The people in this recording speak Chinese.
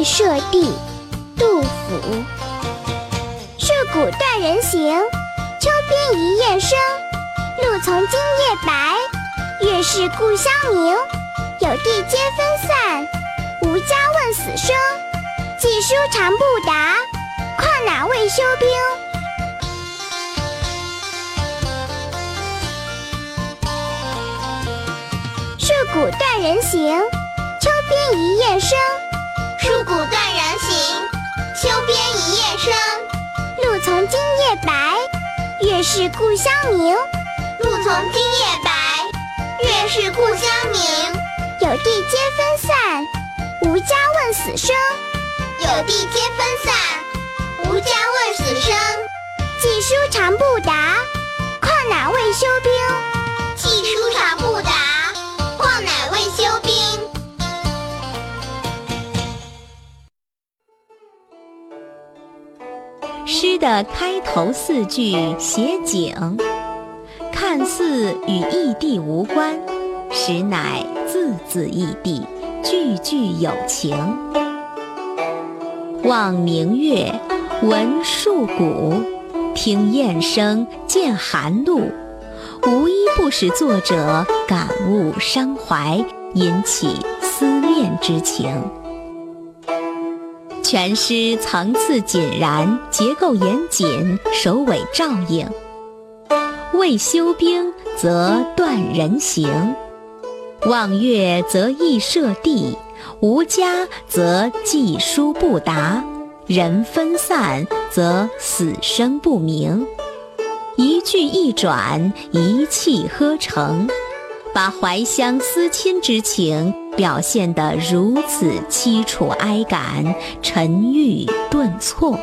亦舍地。杜甫。戍鼓断人行，秋边一雁声。露从今夜白，月是故乡明。有地皆分散，无家问死生。寄书长不达，况哪未休兵？戍鼓断人行，秋边一雁声。月是故乡明。露从今夜白，月是故乡明。有地皆分散，无家问死生。有地皆分散，无家问死生。寄书长不达，况乃未休兵？诗的开头四句写景，看似与异地无关，实乃。字字异地，句句有情。望明月，闻树鼓，听雁声，见寒露，无一不使作者感悟伤怀，引起思念之情。全诗层次井然，结构严谨，首尾照应。未修兵，则断人行。望月则忆舍弟，无家则寄书不达，人分散则死生不明。一句一转，一气呵成，把怀乡思亲之情表现得如此凄楚哀感、沉郁顿挫。